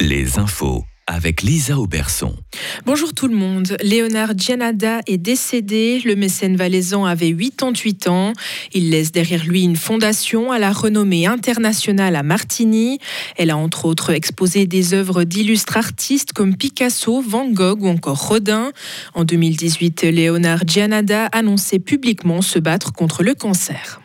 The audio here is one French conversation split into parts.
les infos avec Lisa Auberson. Bonjour tout le monde. Léonard Gianada est décédé. Le mécène valaisan avait 88 ans. Il laisse derrière lui une fondation à la renommée internationale à Martigny. Elle a entre autres exposé des œuvres d'illustres artistes comme Picasso, Van Gogh ou encore Rodin. En 2018, Léonard Gianada annonçait publiquement se battre contre le cancer.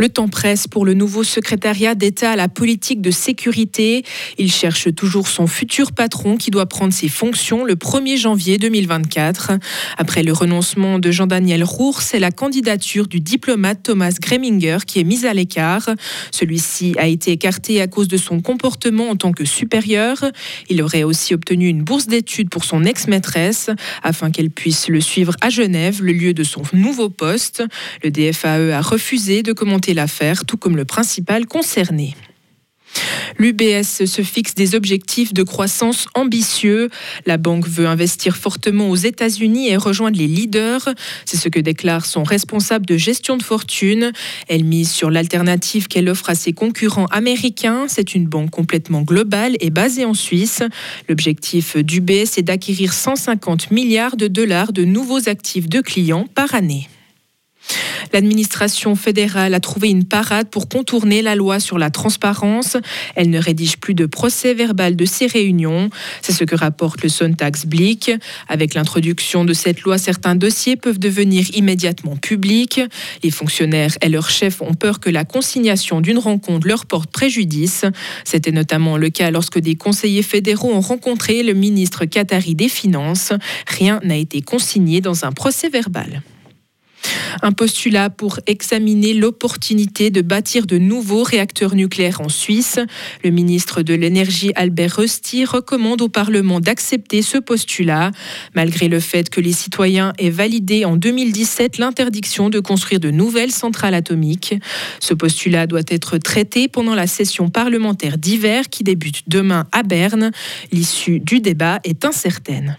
Le temps presse pour le nouveau secrétariat d'État à la politique de sécurité. Il cherche toujours son futur patron qui doit prendre ses fonctions le 1er janvier 2024. Après le renoncement de Jean-Daniel Roux, c'est la candidature du diplomate Thomas Greminger qui est mise à l'écart. Celui-ci a été écarté à cause de son comportement en tant que supérieur. Il aurait aussi obtenu une bourse d'études pour son ex-maîtresse afin qu'elle puisse le suivre à Genève, le lieu de son nouveau poste. Le DFAE a refusé de commenter l'affaire, tout comme le principal concerné. L'UBS se fixe des objectifs de croissance ambitieux. La banque veut investir fortement aux États-Unis et rejoindre les leaders. C'est ce que déclare son responsable de gestion de fortune. Elle mise sur l'alternative qu'elle offre à ses concurrents américains. C'est une banque complètement globale et basée en Suisse. L'objectif d'UBS est d'acquérir 150 milliards de dollars de nouveaux actifs de clients par année. L'administration fédérale a trouvé une parade pour contourner la loi sur la transparence. Elle ne rédige plus de procès verbal de ces réunions. C'est ce que rapporte le Sontax Blick. Avec l'introduction de cette loi, certains dossiers peuvent devenir immédiatement publics. Les fonctionnaires et leurs chefs ont peur que la consignation d'une rencontre leur porte préjudice. C'était notamment le cas lorsque des conseillers fédéraux ont rencontré le ministre qatari des Finances. Rien n'a été consigné dans un procès verbal. Un postulat pour examiner l'opportunité de bâtir de nouveaux réacteurs nucléaires en Suisse. Le ministre de l'Énergie Albert Rusty recommande au Parlement d'accepter ce postulat, malgré le fait que les citoyens aient validé en 2017 l'interdiction de construire de nouvelles centrales atomiques. Ce postulat doit être traité pendant la session parlementaire d'hiver qui débute demain à Berne. L'issue du débat est incertaine.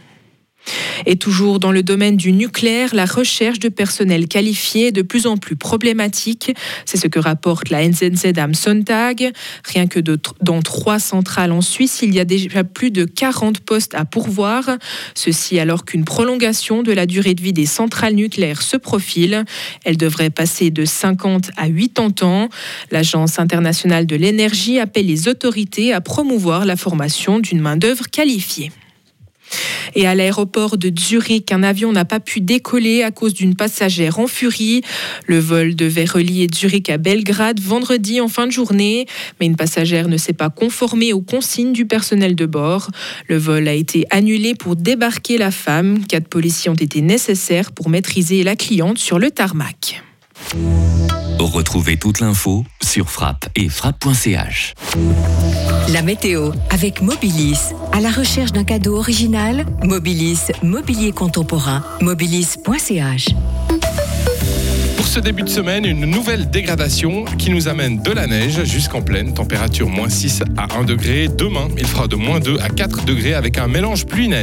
Et toujours dans le domaine du nucléaire, la recherche de personnel qualifié est de plus en plus problématique. C'est ce que rapporte la NZZ am Sonntag. Rien que dans trois centrales en Suisse, il y a déjà plus de 40 postes à pourvoir. Ceci alors qu'une prolongation de la durée de vie des centrales nucléaires se profile. Elle devrait passer de 50 à 80 ans. L'Agence internationale de l'énergie appelle les autorités à promouvoir la formation d'une main-d'œuvre qualifiée. Et à l'aéroport de Zurich, un avion n'a pas pu décoller à cause d'une passagère en furie. Le vol devait relier Zurich à Belgrade vendredi en fin de journée, mais une passagère ne s'est pas conformée aux consignes du personnel de bord. Le vol a été annulé pour débarquer la femme. Quatre policiers ont été nécessaires pour maîtriser la cliente sur le tarmac. Retrouvez toute l'info sur frappe et frappe.ch. La météo avec Mobilis. À la recherche d'un cadeau original, Mobilis, mobilier contemporain, mobilis.ch. Pour ce début de semaine, une nouvelle dégradation qui nous amène de la neige jusqu'en pleine, température moins 6 à 1 degré. Demain, il fera de moins 2 à 4 degrés avec un mélange pluie-neige.